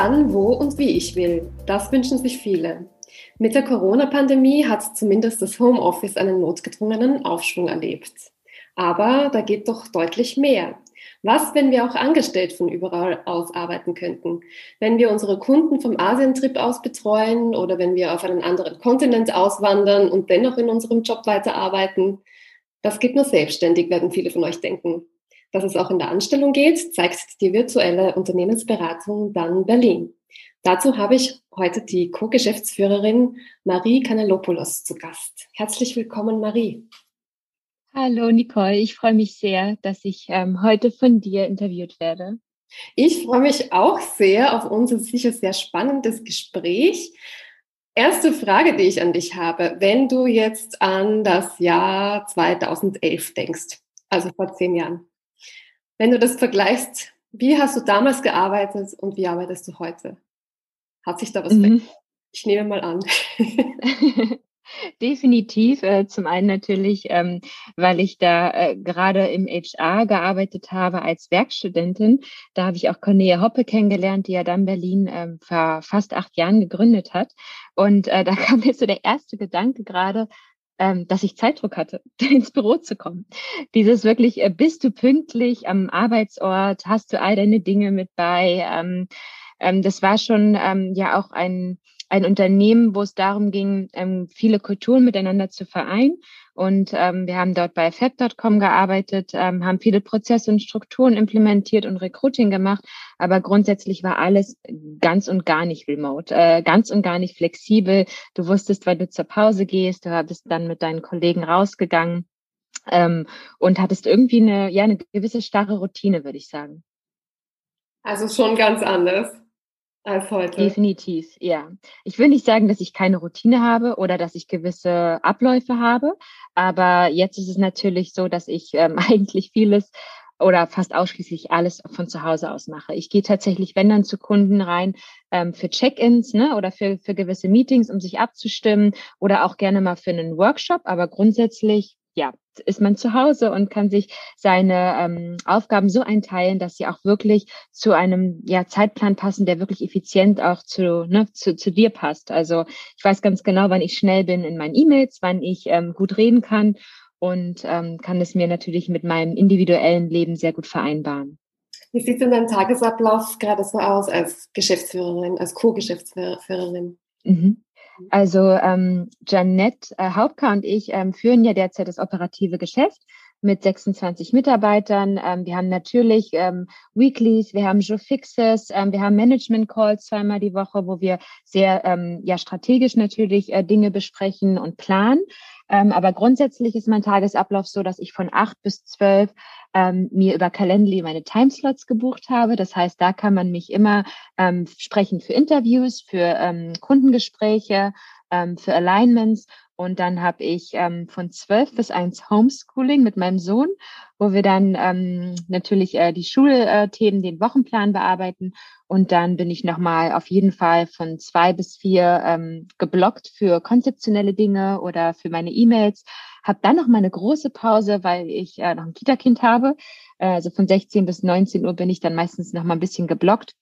Wann, wo und wie ich will. Das wünschen sich viele. Mit der Corona-Pandemie hat zumindest das Homeoffice einen notgedrungenen Aufschwung erlebt. Aber da geht doch deutlich mehr. Was, wenn wir auch angestellt von überall aus arbeiten könnten? Wenn wir unsere Kunden vom Asientrip aus betreuen oder wenn wir auf einen anderen Kontinent auswandern und dennoch in unserem Job weiterarbeiten? Das geht nur selbstständig, werden viele von euch denken. Dass es auch in der Anstellung geht, zeigt die virtuelle Unternehmensberatung dann Berlin. Dazu habe ich heute die Co-Geschäftsführerin Marie Kanelopoulos zu Gast. Herzlich willkommen, Marie. Hallo, Nicole. Ich freue mich sehr, dass ich ähm, heute von dir interviewt werde. Ich freue mich auch sehr auf unser sicher sehr spannendes Gespräch. Erste Frage, die ich an dich habe, wenn du jetzt an das Jahr 2011 denkst, also vor zehn Jahren, wenn du das vergleichst, wie hast du damals gearbeitet und wie arbeitest du heute? Hat sich da was mhm. verändert? Ich nehme mal an. Definitiv. Äh, zum einen natürlich, ähm, weil ich da äh, gerade im HR gearbeitet habe als Werkstudentin. Da habe ich auch Cornelia Hoppe kennengelernt, die ja dann Berlin ähm, vor fast acht Jahren gegründet hat. Und äh, da kam mir so der erste Gedanke gerade, dass ich Zeitdruck hatte, ins Büro zu kommen. Dieses wirklich, äh, bist du pünktlich am Arbeitsort, hast du all deine Dinge mit bei. Ähm, ähm, das war schon ähm, ja auch ein ein Unternehmen, wo es darum ging, ähm, viele Kulturen miteinander zu vereinen. Und ähm, wir haben dort bei fab.com gearbeitet, ähm, haben viele Prozesse und Strukturen implementiert und Recruiting gemacht. Aber grundsätzlich war alles ganz und gar nicht remote, äh, ganz und gar nicht flexibel. Du wusstest, wann du zur Pause gehst, du bist dann mit deinen Kollegen rausgegangen ähm, und hattest irgendwie eine, ja, eine gewisse starre Routine, würde ich sagen. Also schon ganz anders als heute. Definitiv, ja. Ich will nicht sagen, dass ich keine Routine habe oder dass ich gewisse Abläufe habe, aber jetzt ist es natürlich so, dass ich ähm, eigentlich vieles oder fast ausschließlich alles von zu Hause aus mache. Ich gehe tatsächlich, wenn dann zu Kunden rein, ähm, für Check-ins ne, oder für, für gewisse Meetings, um sich abzustimmen oder auch gerne mal für einen Workshop. Aber grundsätzlich ja, ist man zu Hause und kann sich seine ähm, Aufgaben so einteilen, dass sie auch wirklich zu einem ja, Zeitplan passen, der wirklich effizient auch zu, ne, zu, zu dir passt. Also ich weiß ganz genau, wann ich schnell bin in meinen E-Mails, wann ich ähm, gut reden kann und ähm, kann es mir natürlich mit meinem individuellen Leben sehr gut vereinbaren. Wie sieht denn dein Tagesablauf gerade so aus als Geschäftsführerin, als Co-Geschäftsführerin? Mhm. Also ähm, Janette äh, Hauptka und ich ähm, führen ja derzeit das operative Geschäft mit 26 Mitarbeitern. Ähm, wir haben natürlich ähm, Weeklies, wir haben Joe Fixes, ähm, wir haben Management Calls zweimal die Woche, wo wir sehr ähm, ja strategisch natürlich äh, Dinge besprechen und planen. Ähm, aber grundsätzlich ist mein Tagesablauf so, dass ich von acht bis zwölf ähm, mir über Calendly meine Timeslots gebucht habe. Das heißt, da kann man mich immer ähm, sprechen für Interviews, für ähm, Kundengespräche, ähm, für Alignments. Und dann habe ich ähm, von zwölf bis eins Homeschooling mit meinem Sohn, wo wir dann ähm, natürlich äh, die Schulthemen, den Wochenplan bearbeiten. Und dann bin ich nochmal auf jeden Fall von zwei bis vier ähm, geblockt für konzeptionelle Dinge oder für meine E-Mails. Habe dann noch mal eine große Pause, weil ich äh, noch ein Kita-Kind habe. Äh, also von 16 bis 19 Uhr bin ich dann meistens noch mal ein bisschen geblockt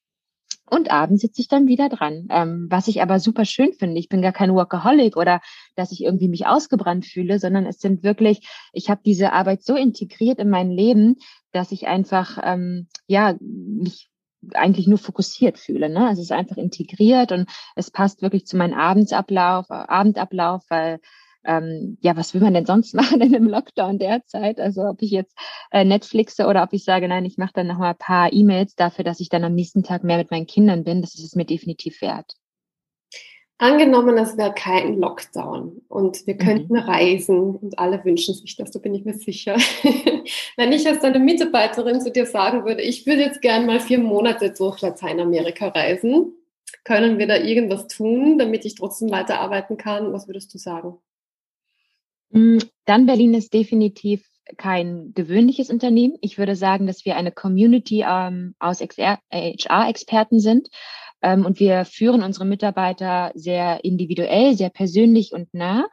und abends sitze ich dann wieder dran. Ähm, was ich aber super schön finde, ich bin gar kein Workaholic oder dass ich irgendwie mich ausgebrannt fühle, sondern es sind wirklich, ich habe diese Arbeit so integriert in mein Leben, dass ich einfach, ähm, ja, mich eigentlich nur fokussiert fühle. Ne? Es ist einfach integriert und es passt wirklich zu meinem Abendsablauf, Abendablauf, weil ähm, ja, was will man denn sonst machen in einem Lockdown derzeit? Also ob ich jetzt äh, Netflixe oder ob ich sage, nein, ich mache dann noch mal ein paar E-Mails dafür, dass ich dann am nächsten Tag mehr mit meinen Kindern bin, das ist es mir definitiv wert. Angenommen, es wäre kein Lockdown und wir mhm. könnten mhm. reisen und alle wünschen sich das, da bin ich mir sicher. Wenn ich als deine Mitarbeiterin zu dir sagen würde, ich würde jetzt gern mal vier Monate durch Lateinamerika reisen, können wir da irgendwas tun, damit ich trotzdem weiterarbeiten kann? Was würdest du sagen? Mm, dann Berlin ist definitiv kein gewöhnliches Unternehmen. Ich würde sagen, dass wir eine Community ähm, aus HR-Experten sind. Ähm, und wir führen unsere Mitarbeiter sehr individuell, sehr persönlich und nah.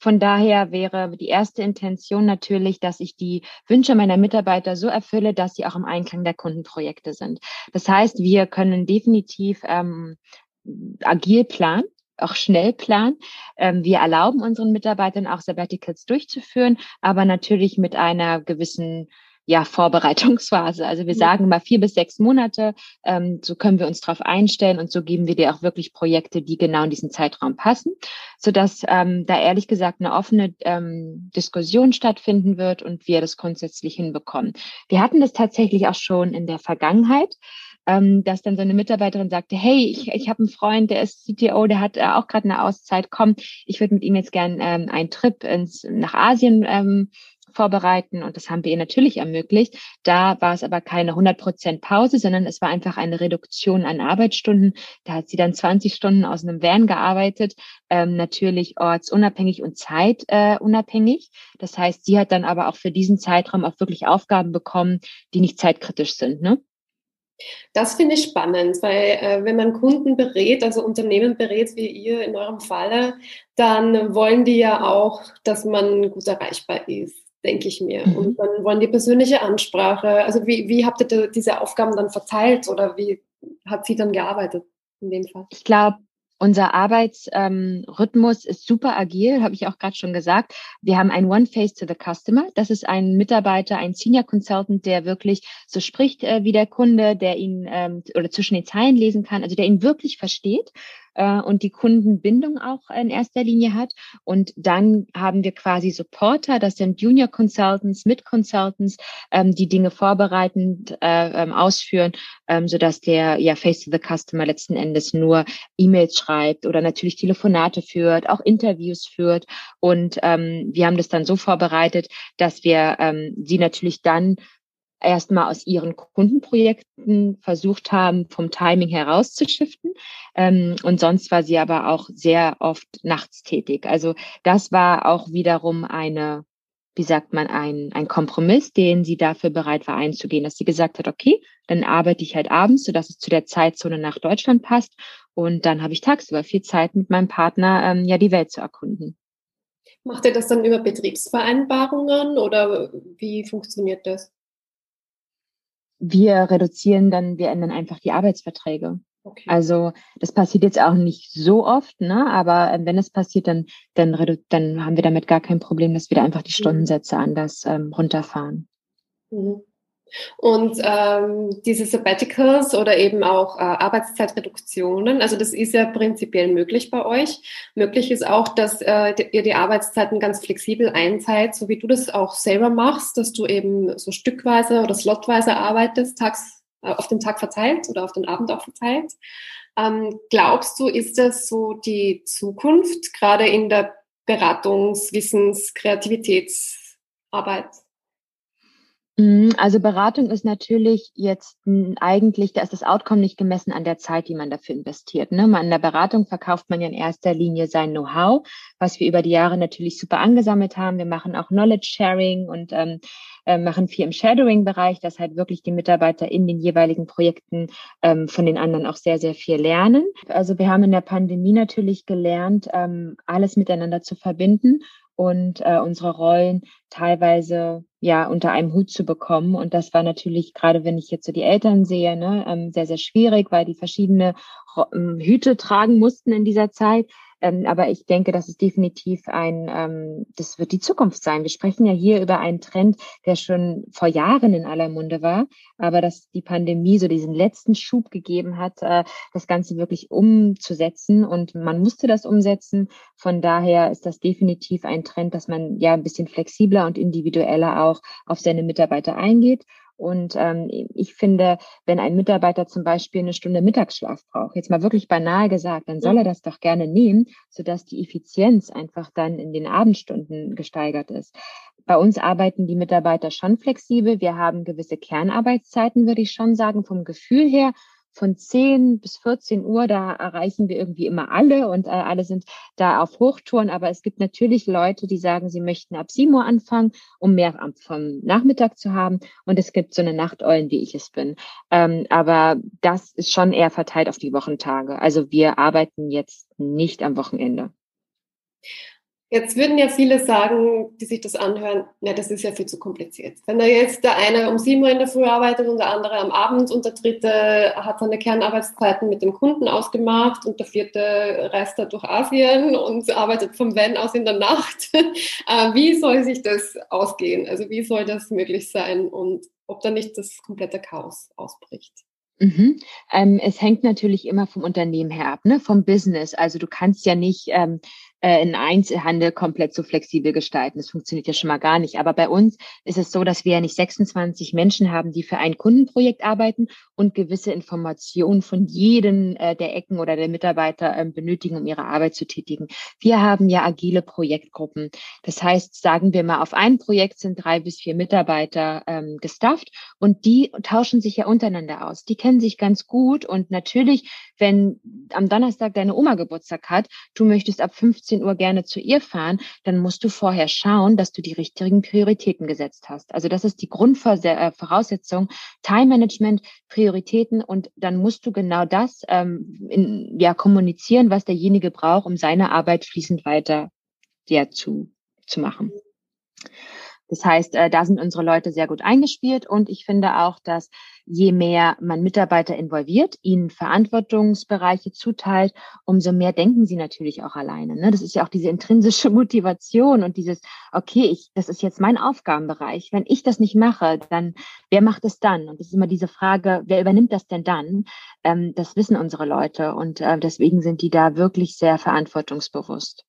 Von daher wäre die erste Intention natürlich, dass ich die Wünsche meiner Mitarbeiter so erfülle, dass sie auch im Einklang der Kundenprojekte sind. Das heißt, wir können definitiv ähm, agil planen auch schnell planen. Ähm, wir erlauben unseren Mitarbeitern auch Sabbaticals durchzuführen, aber natürlich mit einer gewissen ja, Vorbereitungsphase. Also wir sagen mal vier bis sechs Monate, ähm, so können wir uns darauf einstellen und so geben wir dir auch wirklich Projekte, die genau in diesen Zeitraum passen, sodass ähm, da ehrlich gesagt eine offene ähm, Diskussion stattfinden wird und wir das grundsätzlich hinbekommen. Wir hatten das tatsächlich auch schon in der Vergangenheit ähm, dass dann so eine Mitarbeiterin sagte, hey, ich, ich habe einen Freund, der ist CTO, der hat äh, auch gerade eine Auszeit, komm, ich würde mit ihm jetzt gern ähm, einen Trip ins, nach Asien ähm, vorbereiten und das haben wir ihr natürlich ermöglicht. Da war es aber keine 100% Pause, sondern es war einfach eine Reduktion an Arbeitsstunden. Da hat sie dann 20 Stunden aus einem Van gearbeitet, ähm, natürlich ortsunabhängig und zeitunabhängig. Äh, das heißt, sie hat dann aber auch für diesen Zeitraum auch wirklich Aufgaben bekommen, die nicht zeitkritisch sind. Ne? Das finde ich spannend, weil äh, wenn man Kunden berät, also Unternehmen berät, wie ihr in eurem Falle, dann wollen die ja auch, dass man gut erreichbar ist denke ich mir. Mhm. Und dann wollen die persönliche Ansprache. Also wie, wie habt ihr diese Aufgaben dann verteilt oder wie hat sie dann gearbeitet in dem Fall? Ich glaube, unser Arbeitsrhythmus ähm, ist super agil, habe ich auch gerade schon gesagt. Wir haben ein One Face to the Customer. Das ist ein Mitarbeiter, ein Senior Consultant, der wirklich so spricht äh, wie der Kunde, der ihn ähm, oder zwischen den Zeilen lesen kann, also der ihn wirklich versteht äh, und die Kundenbindung auch in erster Linie hat. Und dann haben wir quasi Supporter, das sind Junior Consultants, Mid Consultants, ähm, die Dinge vorbereitend äh, ähm, ausführen, ähm, sodass der ja Face to the Customer letzten Endes nur E-Mails schreibt oder natürlich Telefonate führt, auch Interviews führt. Und ähm, wir haben das dann so vorbereitet, dass wir ähm, sie natürlich dann erstmal aus ihren Kundenprojekten versucht haben, vom Timing herauszuschiften. Ähm, und sonst war sie aber auch sehr oft nachts tätig. Also das war auch wiederum eine, wie sagt man, ein, ein Kompromiss, den sie dafür bereit war einzugehen, dass sie gesagt hat, okay, dann arbeite ich halt abends, sodass es zu der Zeitzone nach Deutschland passt. Und dann habe ich tagsüber viel Zeit mit meinem Partner, ähm, ja, die Welt zu erkunden. Macht ihr das dann über Betriebsvereinbarungen oder wie funktioniert das? Wir reduzieren dann, wir ändern einfach die Arbeitsverträge. Okay. Also das passiert jetzt auch nicht so oft, ne? aber äh, wenn es passiert, dann, dann, dann haben wir damit gar kein Problem, dass wir da einfach die mhm. Stundensätze anders ähm, runterfahren. Mhm. Und ähm, diese Sabbaticals oder eben auch äh, Arbeitszeitreduktionen, also das ist ja prinzipiell möglich bei euch. Möglich ist auch, dass äh, ihr die Arbeitszeiten ganz flexibel einteilt, so wie du das auch selber machst, dass du eben so stückweise oder slotweise arbeitest, tags, äh, auf den Tag verteilt oder auf den Abend auch verteilt. Ähm, glaubst du, ist das so die Zukunft, gerade in der Beratungs-, Wissens-, Kreativitätsarbeit? Mhm, also Beratung ist natürlich jetzt eigentlich, da ist das Outcome nicht gemessen an der Zeit, die man dafür investiert. Ne? An der Beratung verkauft man ja in erster Linie sein Know-how, was wir über die Jahre natürlich super angesammelt haben. Wir machen auch Knowledge Sharing und ähm, äh, machen viel im Shadowing-Bereich, dass halt wirklich die Mitarbeiter in den jeweiligen Projekten ähm, von den anderen auch sehr, sehr viel lernen. Also wir haben in der Pandemie natürlich gelernt, ähm, alles miteinander zu verbinden und äh, unsere Rollen teilweise ja unter einem Hut zu bekommen. Und das war natürlich, gerade wenn ich jetzt so die Eltern sehe, ne, ähm, sehr, sehr schwierig, weil die verschiedene ähm, Hüte tragen mussten in dieser Zeit. Ähm, aber ich denke, das ist definitiv ein, ähm, das wird die Zukunft sein. Wir sprechen ja hier über einen Trend, der schon vor Jahren in aller Munde war, aber dass die Pandemie so diesen letzten Schub gegeben hat, äh, das Ganze wirklich umzusetzen. Und man musste das umsetzen. Von daher ist das definitiv ein Trend, dass man ja ein bisschen flexibler und individueller auch auf seine Mitarbeiter eingeht. Und ähm, ich finde, wenn ein Mitarbeiter zum Beispiel eine Stunde Mittagsschlaf braucht, jetzt mal wirklich banal gesagt, dann soll er das doch gerne nehmen, sodass die Effizienz einfach dann in den Abendstunden gesteigert ist. Bei uns arbeiten die Mitarbeiter schon flexibel. Wir haben gewisse Kernarbeitszeiten, würde ich schon sagen, vom Gefühl her von 10 bis 14 Uhr, da erreichen wir irgendwie immer alle und äh, alle sind da auf Hochtouren. Aber es gibt natürlich Leute, die sagen, sie möchten ab 7 Uhr anfangen, um mehr vom Nachmittag zu haben. Und es gibt so eine Nachteulen, wie ich es bin. Ähm, aber das ist schon eher verteilt auf die Wochentage. Also wir arbeiten jetzt nicht am Wochenende. Jetzt würden ja viele sagen, die sich das anhören, ja, das ist ja viel zu kompliziert. Wenn da jetzt der eine um sieben Uhr in der Früh arbeitet und der andere am Abend und der dritte hat seine Kernarbeitszeiten mit dem Kunden ausgemacht und der vierte reist da durch Asien und arbeitet vom Van aus in der Nacht. Äh, wie soll sich das ausgehen? Also wie soll das möglich sein und ob da nicht das komplette Chaos ausbricht? Mhm. Ähm, es hängt natürlich immer vom Unternehmen her ab, ne? vom Business. Also du kannst ja nicht ähm, äh, in Einzelhandel komplett so flexibel gestalten. Das funktioniert ja schon mal gar nicht. Aber bei uns ist es so, dass wir ja nicht 26 Menschen haben, die für ein Kundenprojekt arbeiten und gewisse Informationen von jedem äh, der Ecken oder der Mitarbeiter äh, benötigen, um ihre Arbeit zu tätigen. Wir haben ja agile Projektgruppen. Das heißt, sagen wir mal, auf ein Projekt sind drei bis vier Mitarbeiter ähm, gestafft und die tauschen sich ja untereinander aus. Die kennen sich ganz gut und natürlich, wenn am Donnerstag deine Oma Geburtstag hat, du möchtest ab 15 15 Uhr gerne zu ihr fahren, dann musst du vorher schauen, dass du die richtigen Prioritäten gesetzt hast. Also das ist die Grundvoraussetzung, Time Management, Prioritäten und dann musst du genau das ähm, in, ja, kommunizieren, was derjenige braucht, um seine Arbeit fließend weiter ja, zu, zu machen. Das heißt, äh, da sind unsere Leute sehr gut eingespielt und ich finde auch, dass je mehr man Mitarbeiter involviert, ihnen Verantwortungsbereiche zuteilt, umso mehr denken sie natürlich auch alleine. Ne? Das ist ja auch diese intrinsische Motivation und dieses, okay, ich, das ist jetzt mein Aufgabenbereich. Wenn ich das nicht mache, dann wer macht es dann? Und es ist immer diese Frage, wer übernimmt das denn dann? Ähm, das wissen unsere Leute und äh, deswegen sind die da wirklich sehr verantwortungsbewusst.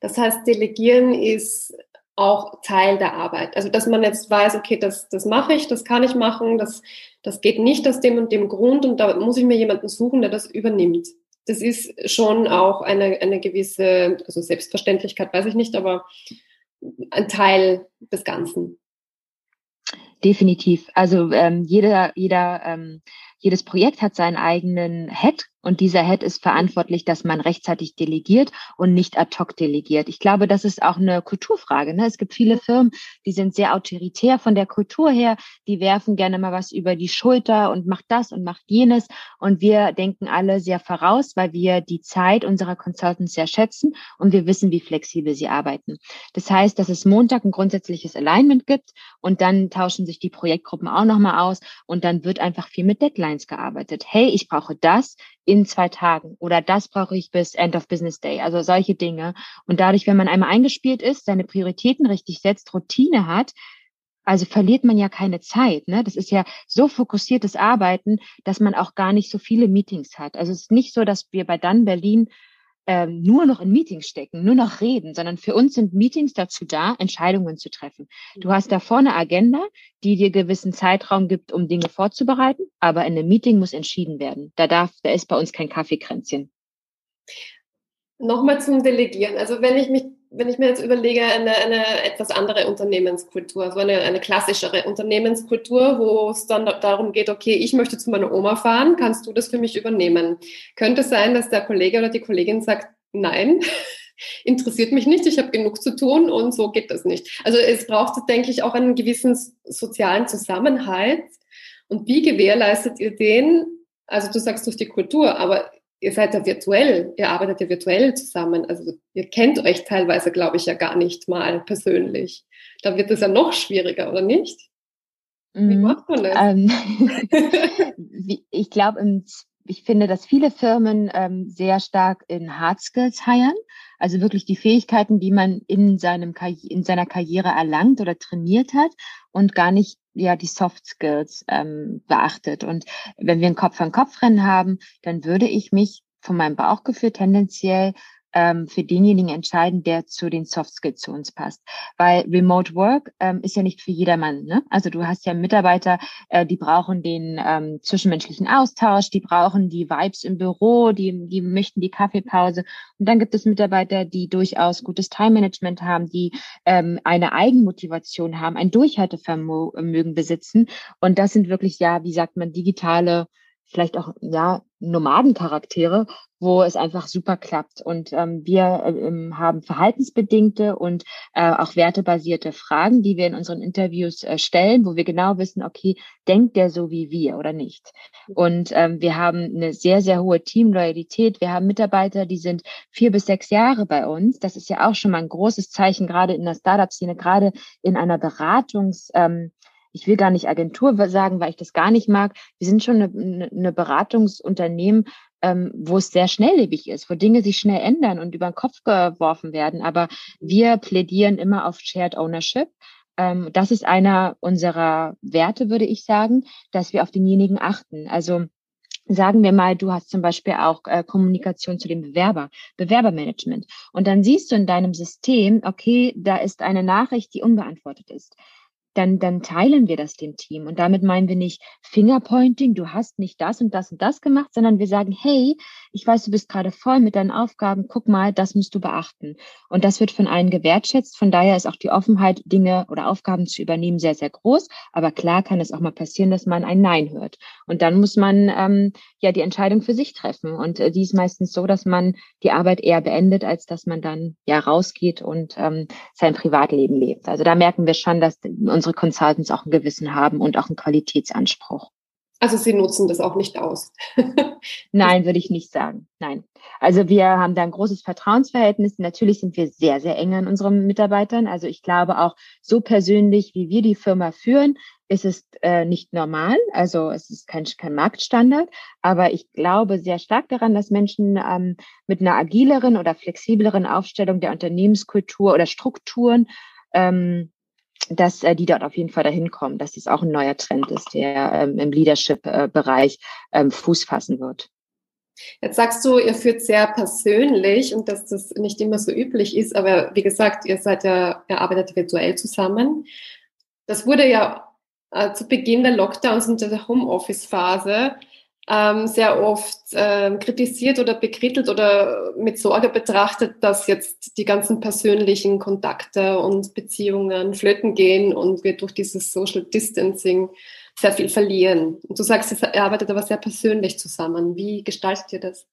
Das heißt, Delegieren ist auch Teil der Arbeit. Also dass man jetzt weiß, okay, das, das mache ich, das kann ich machen, das, das geht nicht aus dem und dem Grund und da muss ich mir jemanden suchen, der das übernimmt. Das ist schon auch eine, eine gewisse, also Selbstverständlichkeit weiß ich nicht, aber ein Teil des Ganzen. Definitiv. Also ähm, jeder, jeder, ähm, jedes Projekt hat seinen eigenen Head und dieser Head ist verantwortlich, dass man rechtzeitig delegiert und nicht ad hoc delegiert. Ich glaube, das ist auch eine Kulturfrage. Ne? Es gibt viele Firmen, die sind sehr autoritär von der Kultur her. Die werfen gerne mal was über die Schulter und macht das und macht jenes. Und wir denken alle sehr voraus, weil wir die Zeit unserer Consultants sehr schätzen und wir wissen, wie flexibel sie arbeiten. Das heißt, dass es Montag ein grundsätzliches Alignment gibt und dann tauschen sich die Projektgruppen auch nochmal aus und dann wird einfach viel mit Deadlines gearbeitet. Hey, ich brauche das in zwei Tagen oder das brauche ich bis End of Business Day. Also solche Dinge. Und dadurch, wenn man einmal eingespielt ist, seine Prioritäten richtig setzt, Routine hat, also verliert man ja keine Zeit. Ne? Das ist ja so fokussiertes Arbeiten, dass man auch gar nicht so viele Meetings hat. Also es ist nicht so, dass wir bei Dann Berlin ähm, nur noch in Meetings stecken, nur noch reden, sondern für uns sind Meetings dazu da, Entscheidungen zu treffen. Du hast da vorne Agenda, die dir gewissen Zeitraum gibt, um Dinge vorzubereiten, aber in einem Meeting muss entschieden werden. Da darf, da ist bei uns kein Kaffeekränzchen. Nochmal zum Delegieren. Also wenn ich mich wenn ich mir jetzt überlege, eine, eine etwas andere Unternehmenskultur, so eine, eine klassischere Unternehmenskultur, wo es dann darum geht, okay, ich möchte zu meiner Oma fahren, kannst du das für mich übernehmen? Könnte sein, dass der Kollege oder die Kollegin sagt, nein, interessiert mich nicht, ich habe genug zu tun und so geht das nicht. Also es braucht, denke ich, auch einen gewissen sozialen Zusammenhalt. Und wie gewährleistet ihr den? Also du sagst durch die Kultur, aber ihr seid ja virtuell, ihr arbeitet ja virtuell zusammen. Also ihr kennt euch teilweise, glaube ich, ja gar nicht mal persönlich. Da wird es ja noch schwieriger, oder nicht? Wie mhm. macht man das? Ähm, ich glaube, ich finde, dass viele Firmen ähm, sehr stark in Hard Skills heiern, also wirklich die Fähigkeiten, die man in, seinem, in seiner Karriere erlangt oder trainiert hat und gar nicht ja die Soft Skills ähm, beachtet. Und wenn wir ein Kopf-an-Kopf-Rennen haben, dann würde ich mich von meinem Bauchgefühl tendenziell ähm, für denjenigen entscheiden, der zu den Soft Skills zu uns passt. Weil Remote Work ähm, ist ja nicht für jedermann. Ne? Also du hast ja Mitarbeiter, äh, die brauchen den ähm, zwischenmenschlichen Austausch, die brauchen die Vibes im Büro, die, die möchten die Kaffeepause. Und dann gibt es Mitarbeiter, die durchaus gutes Time-Management haben, die ähm, eine Eigenmotivation haben, ein Durchhaltevermögen besitzen. Und das sind wirklich ja, wie sagt man, digitale vielleicht auch ja Nomadencharaktere, wo es einfach super klappt. Und ähm, wir ähm, haben verhaltensbedingte und äh, auch wertebasierte Fragen, die wir in unseren Interviews äh, stellen, wo wir genau wissen, okay, denkt der so wie wir oder nicht? Und ähm, wir haben eine sehr, sehr hohe Teamloyalität. Wir haben Mitarbeiter, die sind vier bis sechs Jahre bei uns. Das ist ja auch schon mal ein großes Zeichen, gerade in der Startup-Szene, gerade in einer Beratungs- ähm, ich will gar nicht Agentur sagen, weil ich das gar nicht mag. Wir sind schon eine, eine Beratungsunternehmen, ähm, wo es sehr schnelllebig ist, wo Dinge sich schnell ändern und über den Kopf geworfen werden. Aber wir plädieren immer auf Shared Ownership. Ähm, das ist einer unserer Werte, würde ich sagen, dass wir auf denjenigen achten. Also sagen wir mal, du hast zum Beispiel auch äh, Kommunikation zu dem Bewerber, Bewerbermanagement. Und dann siehst du in deinem System, okay, da ist eine Nachricht, die unbeantwortet ist dann, dann teilen wir das dem Team. Und damit meinen wir nicht Fingerpointing, du hast nicht das und das und das gemacht, sondern wir sagen, hey, ich weiß, du bist gerade voll mit deinen Aufgaben, guck mal, das musst du beachten. Und das wird von allen gewertschätzt. Von daher ist auch die Offenheit, Dinge oder Aufgaben zu übernehmen, sehr, sehr groß. Aber klar kann es auch mal passieren, dass man ein Nein hört. Und dann muss man ähm, ja die Entscheidung für sich treffen. Und äh, die ist meistens so, dass man die Arbeit eher beendet, als dass man dann ja rausgeht und ähm, sein Privatleben lebt. Also da merken wir schon, dass unsere Consultants auch ein Gewissen haben und auch einen Qualitätsanspruch. Also Sie nutzen das auch nicht aus. Nein, würde ich nicht sagen. Nein. Also wir haben da ein großes Vertrauensverhältnis. Natürlich sind wir sehr, sehr eng an unseren Mitarbeitern. Also ich glaube auch so persönlich, wie wir die Firma führen, ist es äh, nicht normal. Also es ist kein, kein Marktstandard. Aber ich glaube sehr stark daran, dass Menschen ähm, mit einer agileren oder flexibleren Aufstellung der Unternehmenskultur oder Strukturen ähm, dass äh, die dort auf jeden Fall dahin kommen, dass dies auch ein neuer Trend ist, der ähm, im Leadership-Bereich ähm, Fuß fassen wird. Jetzt sagst du, ihr führt sehr persönlich und dass das nicht immer so üblich ist, aber wie gesagt, ihr seid ja, ihr arbeitet virtuell zusammen. Das wurde ja äh, zu Beginn der Lockdowns und der Homeoffice-Phase ähm, sehr oft ähm, kritisiert oder bekrittelt oder mit Sorge betrachtet, dass jetzt die ganzen persönlichen Kontakte und Beziehungen flöten gehen und wir durch dieses Social Distancing sehr viel verlieren. Und du sagst, ihr arbeitet aber sehr persönlich zusammen. Wie gestaltet ihr das?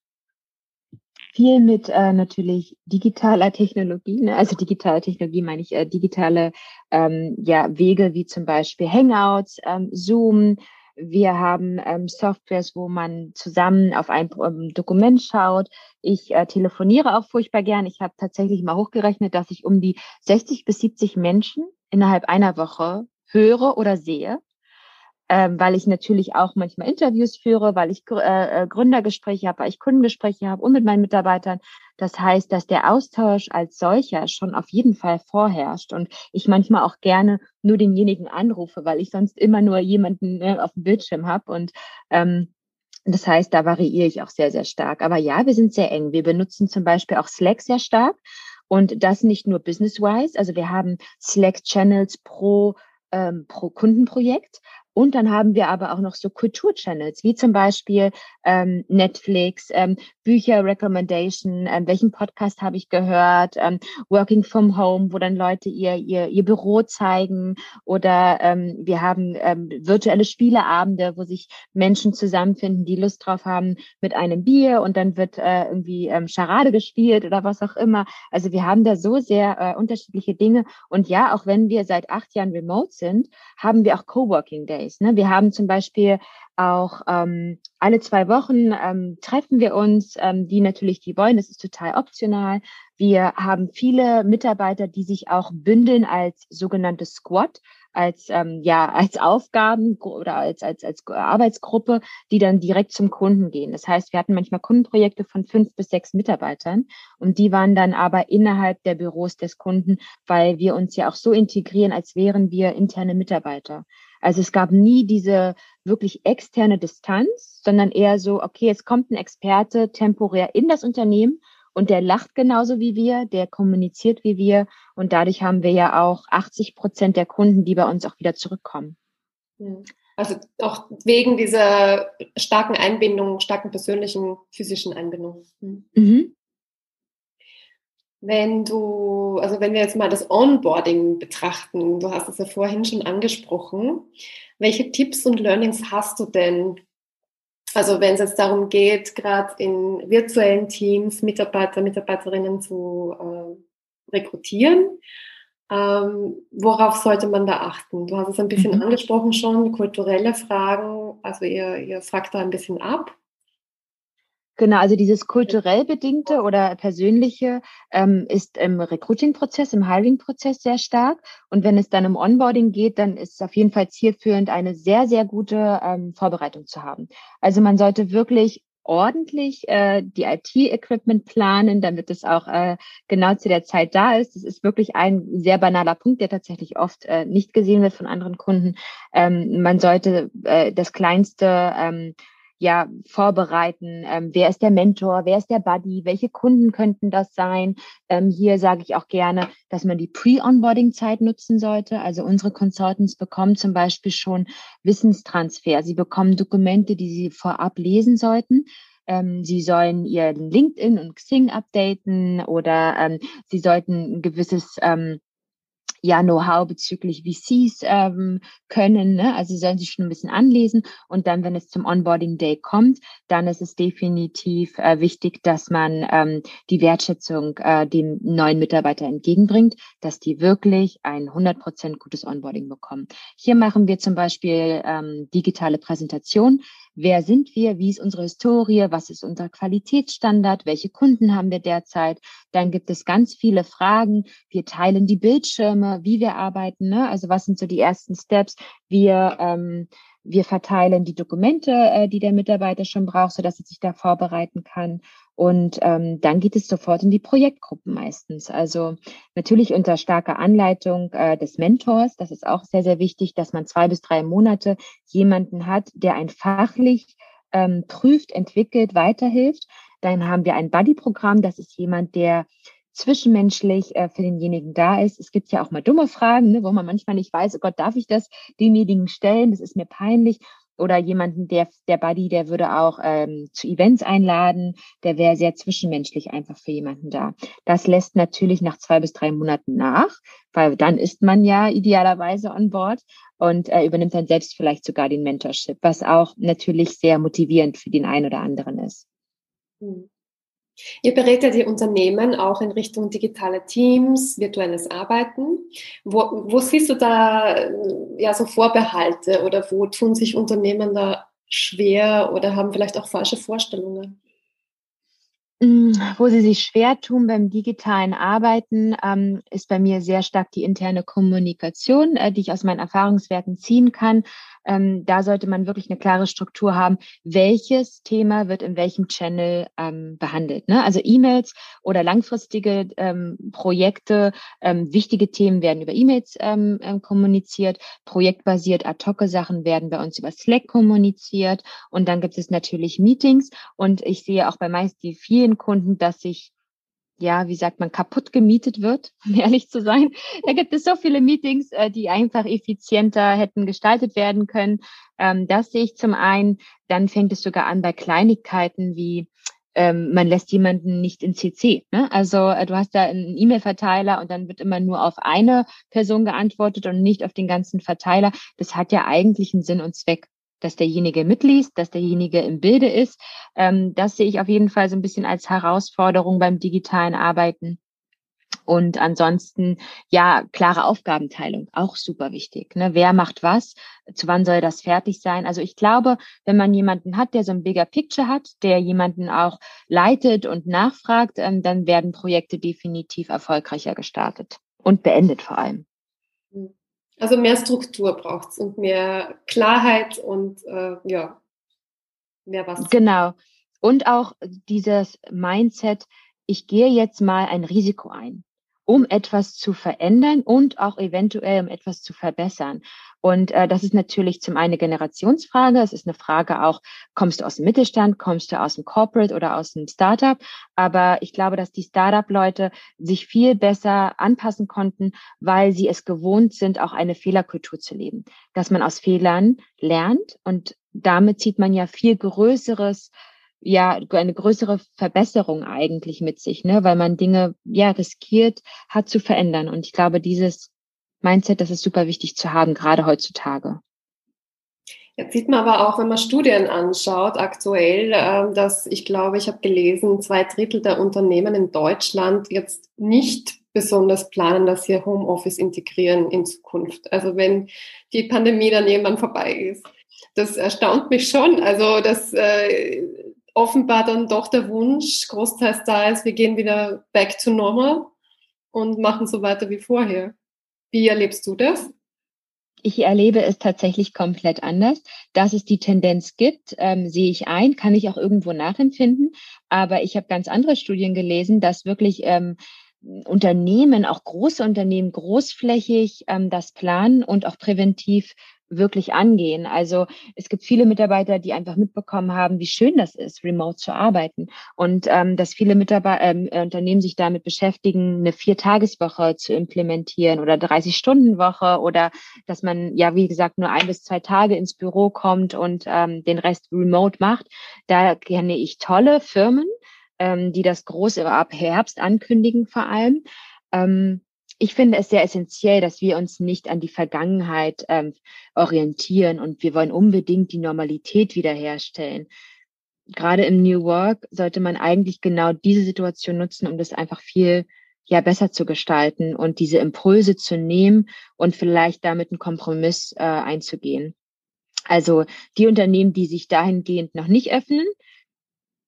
Viel mit äh, natürlich digitaler Technologie, ne? also digitale Technologie meine ich äh, digitale ähm, ja, Wege wie zum Beispiel Hangouts, ähm, Zoom, wir haben ähm, Softwares, wo man zusammen auf ein ähm, Dokument schaut. Ich äh, telefoniere auch furchtbar gern. Ich habe tatsächlich mal hochgerechnet, dass ich um die 60 bis 70 Menschen innerhalb einer Woche höre oder sehe ähm, weil ich natürlich auch manchmal Interviews führe, weil ich äh, äh, Gründergespräche habe, weil ich Kundengespräche habe und mit meinen Mitarbeitern. Das heißt, dass der Austausch als solcher schon auf jeden Fall vorherrscht und ich manchmal auch gerne nur denjenigen anrufe, weil ich sonst immer nur jemanden ne, auf dem Bildschirm habe und ähm, das heißt, da variiere ich auch sehr, sehr stark. Aber ja, wir sind sehr eng. Wir benutzen zum Beispiel auch Slack sehr stark. Und das nicht nur business-wise. Also wir haben Slack-Channels pro ähm, pro Kundenprojekt, und dann haben wir aber auch noch so Kulturchannels, wie zum Beispiel ähm, Netflix, ähm, Bücher Recommendation, ähm, welchen Podcast habe ich gehört, ähm, Working from Home, wo dann Leute ihr, ihr, ihr Büro zeigen oder ähm, wir haben ähm, virtuelle Spieleabende, wo sich Menschen zusammenfinden, die Lust drauf haben mit einem Bier und dann wird äh, irgendwie ähm, Charade gespielt oder was auch immer. Also wir haben da so sehr äh, unterschiedliche Dinge und ja, auch wenn wir seit acht Jahren remote sind, haben wir auch Coworking Days. Days. Ne? Wir haben zum Beispiel auch ähm, alle zwei Wochen ähm, treffen wir uns, ähm, die natürlich die wollen. Das ist total optional. Wir haben viele Mitarbeiter, die sich auch bündeln als sogenannte Squad, als ähm, ja als Aufgaben oder als als als Arbeitsgruppe, die dann direkt zum Kunden gehen. Das heißt, wir hatten manchmal Kundenprojekte von fünf bis sechs Mitarbeitern und die waren dann aber innerhalb der Büros des Kunden, weil wir uns ja auch so integrieren, als wären wir interne Mitarbeiter. Also es gab nie diese wirklich externe Distanz, sondern eher so, okay, es kommt ein Experte temporär in das Unternehmen und der lacht genauso wie wir, der kommuniziert wie wir und dadurch haben wir ja auch 80 Prozent der Kunden, die bei uns auch wieder zurückkommen. Also auch wegen dieser starken Einbindung, starken persönlichen, physischen Einbindung. Mhm. Wenn du, also wenn wir jetzt mal das Onboarding betrachten, du hast es ja vorhin schon angesprochen, welche Tipps und Learnings hast du denn Also wenn es jetzt darum geht, gerade in virtuellen Teams Mitarbeiter, Mitarbeiterinnen zu äh, rekrutieren, ähm, worauf sollte man da achten? Du hast es ein bisschen mhm. angesprochen schon, kulturelle Fragen, also ihr, ihr fragt da ein bisschen ab. Genau, also dieses kulturell bedingte oder persönliche ähm, ist im Recruiting-Prozess, im Hiring-Prozess sehr stark. Und wenn es dann um Onboarding geht, dann ist es auf jeden Fall zielführend, eine sehr, sehr gute ähm, Vorbereitung zu haben. Also man sollte wirklich ordentlich äh, die IT-Equipment planen, damit es auch äh, genau zu der Zeit da ist. Das ist wirklich ein sehr banaler Punkt, der tatsächlich oft äh, nicht gesehen wird von anderen Kunden. Ähm, man sollte äh, das kleinste ähm, ja vorbereiten. Ähm, wer ist der Mentor? Wer ist der Buddy? Welche Kunden könnten das sein? Ähm, hier sage ich auch gerne, dass man die Pre-Onboarding-Zeit nutzen sollte. Also unsere Consultants bekommen zum Beispiel schon Wissenstransfer. Sie bekommen Dokumente, die sie vorab lesen sollten. Ähm, sie sollen ihr LinkedIn und Xing updaten oder ähm, sie sollten ein gewisses ähm, ja Know-how bezüglich VCs ähm, können. Ne? Also sie sollen sich schon ein bisschen anlesen und dann, wenn es zum Onboarding Day kommt, dann ist es definitiv äh, wichtig, dass man ähm, die Wertschätzung äh, dem neuen Mitarbeiter entgegenbringt, dass die wirklich ein 100% gutes Onboarding bekommen. Hier machen wir zum Beispiel ähm, digitale Präsentation. Wer sind wir? Wie ist unsere Historie? Was ist unser Qualitätsstandard? Welche Kunden haben wir derzeit? Dann gibt es ganz viele Fragen. Wir teilen die Bildschirme, wie wir arbeiten. Ne? Also was sind so die ersten Steps? Wir ähm, wir verteilen die Dokumente, äh, die der Mitarbeiter schon braucht, so dass er sich da vorbereiten kann. Und ähm, dann geht es sofort in die Projektgruppen meistens. Also natürlich unter starker Anleitung äh, des Mentors. Das ist auch sehr, sehr wichtig, dass man zwei bis drei Monate jemanden hat, der ein fachlich ähm, prüft, entwickelt, weiterhilft. Dann haben wir ein Buddy-Programm. Das ist jemand, der zwischenmenschlich äh, für denjenigen da ist. Es gibt ja auch mal dumme Fragen, ne, wo man manchmal nicht weiß, oh Gott, darf ich das demjenigen stellen? Das ist mir peinlich. Oder jemanden, der, der Buddy, der würde auch ähm, zu Events einladen, der wäre sehr zwischenmenschlich einfach für jemanden da. Das lässt natürlich nach zwei bis drei Monaten nach, weil dann ist man ja idealerweise on board und äh, übernimmt dann selbst vielleicht sogar den Mentorship, was auch natürlich sehr motivierend für den einen oder anderen ist. Mhm. Ihr berät die Unternehmen auch in Richtung digitale Teams, virtuelles Arbeiten. Wo, wo siehst du da äh, ja so Vorbehalte oder wo tun sich Unternehmen da schwer oder haben vielleicht auch falsche Vorstellungen? Mm, wo sie sich schwer tun beim digitalen Arbeiten, ähm, ist bei mir sehr stark die interne Kommunikation, äh, die ich aus meinen Erfahrungswerten ziehen kann. Ähm, da sollte man wirklich eine klare Struktur haben, welches Thema wird in welchem Channel ähm, behandelt. Ne? Also E-Mails oder langfristige ähm, Projekte, ähm, wichtige Themen werden über E-Mails ähm, ähm, kommuniziert, projektbasiert ad-hoc-Sachen werden bei uns über Slack kommuniziert und dann gibt es natürlich Meetings und ich sehe auch bei meist die vielen Kunden, dass sich ja, wie sagt man, kaputt gemietet wird, um ehrlich zu sein. Da gibt es so viele Meetings, äh, die einfach effizienter hätten gestaltet werden können. Ähm, das sehe ich zum einen. Dann fängt es sogar an bei Kleinigkeiten wie ähm, man lässt jemanden nicht in CC. Ne? Also äh, du hast da einen E-Mail-Verteiler und dann wird immer nur auf eine Person geantwortet und nicht auf den ganzen Verteiler. Das hat ja eigentlich einen Sinn und Zweck dass derjenige mitliest, dass derjenige im Bilde ist. Ähm, das sehe ich auf jeden Fall so ein bisschen als Herausforderung beim digitalen Arbeiten. Und ansonsten, ja, klare Aufgabenteilung, auch super wichtig. Ne? Wer macht was? Zu wann soll das fertig sein? Also ich glaube, wenn man jemanden hat, der so ein bigger Picture hat, der jemanden auch leitet und nachfragt, ähm, dann werden Projekte definitiv erfolgreicher gestartet und beendet vor allem. Also mehr Struktur braucht es und mehr Klarheit und äh, ja, mehr was. Genau. Und auch dieses Mindset, ich gehe jetzt mal ein Risiko ein um etwas zu verändern und auch eventuell um etwas zu verbessern. Und äh, das ist natürlich zum einen eine Generationsfrage. Es ist eine Frage auch, kommst du aus dem Mittelstand, kommst du aus dem Corporate oder aus dem Startup? Aber ich glaube, dass die Startup-Leute sich viel besser anpassen konnten, weil sie es gewohnt sind, auch eine Fehlerkultur zu leben. Dass man aus Fehlern lernt und damit zieht man ja viel größeres ja eine größere Verbesserung eigentlich mit sich, ne, weil man Dinge ja riskiert hat zu verändern. Und ich glaube, dieses Mindset, das ist super wichtig zu haben, gerade heutzutage. Jetzt sieht man aber auch, wenn man Studien anschaut, aktuell, ähm, dass ich glaube, ich habe gelesen, zwei Drittel der Unternehmen in Deutschland jetzt nicht besonders planen, dass sie Homeoffice integrieren in Zukunft. Also wenn die Pandemie dann irgendwann vorbei ist. Das erstaunt mich schon. Also dass äh, offenbar dann doch der Wunsch großteils da ist, wir gehen wieder back to normal und machen so weiter wie vorher. Wie erlebst du das? Ich erlebe es tatsächlich komplett anders. Dass es die Tendenz gibt, ähm, sehe ich ein, kann ich auch irgendwo nachempfinden. Aber ich habe ganz andere Studien gelesen, dass wirklich ähm, Unternehmen, auch große Unternehmen, großflächig ähm, das planen und auch präventiv wirklich angehen. Also es gibt viele Mitarbeiter, die einfach mitbekommen haben, wie schön das ist, remote zu arbeiten und ähm, dass viele Mitarbeiter, ähm, äh, Unternehmen sich damit beschäftigen, eine Viertageswoche zu implementieren oder 30-Stunden-Woche oder dass man ja wie gesagt nur ein bis zwei Tage ins Büro kommt und ähm, den Rest remote macht. Da kenne ich tolle Firmen, ähm, die das groß ab Herbst ankündigen vor allem. Ähm, ich finde es sehr essentiell, dass wir uns nicht an die Vergangenheit ähm, orientieren und wir wollen unbedingt die Normalität wiederherstellen. Gerade im New Work sollte man eigentlich genau diese Situation nutzen, um das einfach viel ja besser zu gestalten und diese Impulse zu nehmen und vielleicht damit einen Kompromiss äh, einzugehen. Also die Unternehmen, die sich dahingehend noch nicht öffnen,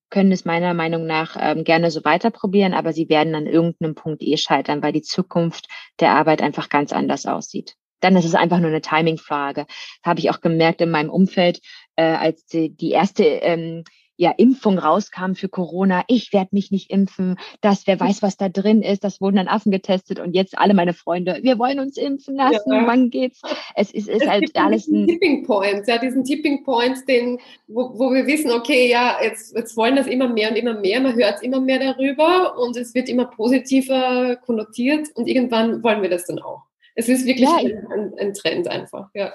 können es meiner Meinung nach ähm, gerne so weiter probieren, aber sie werden an irgendeinem Punkt eh scheitern, weil die Zukunft der Arbeit einfach ganz anders aussieht. Dann ist es einfach nur eine Timing-Frage. Habe ich auch gemerkt in meinem Umfeld, äh, als die, die erste ähm, ja, Impfung rauskam für Corona, ich werde mich nicht impfen, das, wer weiß, was da drin ist, das wurden dann Affen getestet und jetzt alle meine Freunde, wir wollen uns impfen lassen, ja. wann geht's? Es ist, ist es halt alles ein Tipping Point, ja, diesen Tipping Point, den, wo, wo wir wissen, okay, ja, jetzt, jetzt wollen das immer mehr und immer mehr, man hört immer mehr darüber und es wird immer positiver konnotiert und irgendwann wollen wir das dann auch. Es ist wirklich ja, ein, ein Trend einfach, ja.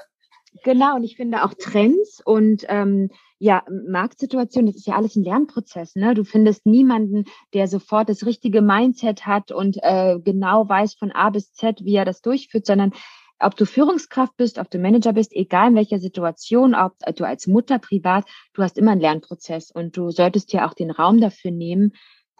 Genau, und ich finde auch Trends und ähm, ja, Marktsituation, das ist ja alles ein Lernprozess. Ne? Du findest niemanden, der sofort das richtige Mindset hat und äh, genau weiß von A bis Z, wie er das durchführt, sondern ob du Führungskraft bist, ob du Manager bist, egal in welcher Situation, ob du als Mutter privat, du hast immer einen Lernprozess und du solltest ja auch den Raum dafür nehmen,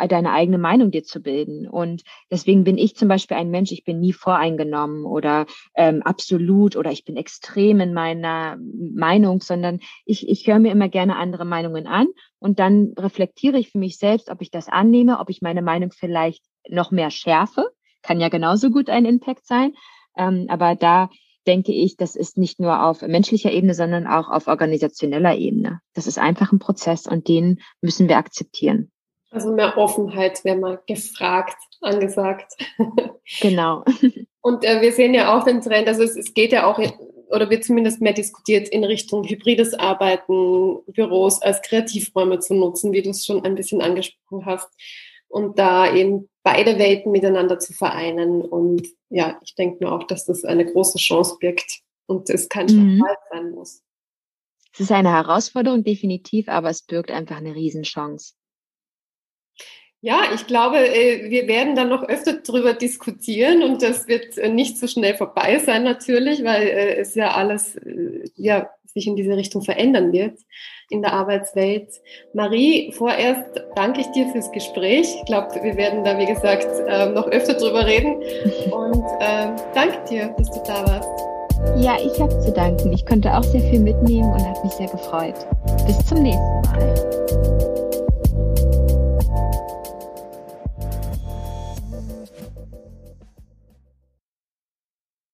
deine eigene Meinung dir zu bilden. Und deswegen bin ich zum Beispiel ein Mensch, ich bin nie voreingenommen oder ähm, absolut oder ich bin extrem in meiner Meinung, sondern ich, ich höre mir immer gerne andere Meinungen an und dann reflektiere ich für mich selbst, ob ich das annehme, ob ich meine Meinung vielleicht noch mehr schärfe. Kann ja genauso gut ein Impact sein. Ähm, aber da denke ich, das ist nicht nur auf menschlicher Ebene, sondern auch auf organisationeller Ebene. Das ist einfach ein Prozess und den müssen wir akzeptieren. Also mehr Offenheit wäre mal gefragt, angesagt. Genau. Und äh, wir sehen ja auch den Trend, also es, es geht ja auch, oder wird zumindest mehr diskutiert in Richtung hybrides Arbeiten, Büros als Kreativräume zu nutzen, wie du es schon ein bisschen angesprochen hast. Und da eben beide Welten miteinander zu vereinen. Und ja, ich denke mir auch, dass das eine große Chance birgt und es kein mhm. sein muss. Es ist eine Herausforderung, definitiv, aber es birgt einfach eine Riesenchance. Ja, ich glaube, äh, wir werden dann noch öfter darüber diskutieren und das wird äh, nicht so schnell vorbei sein natürlich, weil äh, es ja alles ja, sich in diese Richtung verändern wird in der Arbeitswelt. Marie, vorerst danke ich dir fürs Gespräch. Ich glaube, wir werden da, wie gesagt, noch öfter drüber reden und äh, danke dir, dass du da warst. Ja, ich habe zu danken. Ich konnte auch sehr viel mitnehmen und habe mich sehr gefreut. Bis zum nächsten Mal.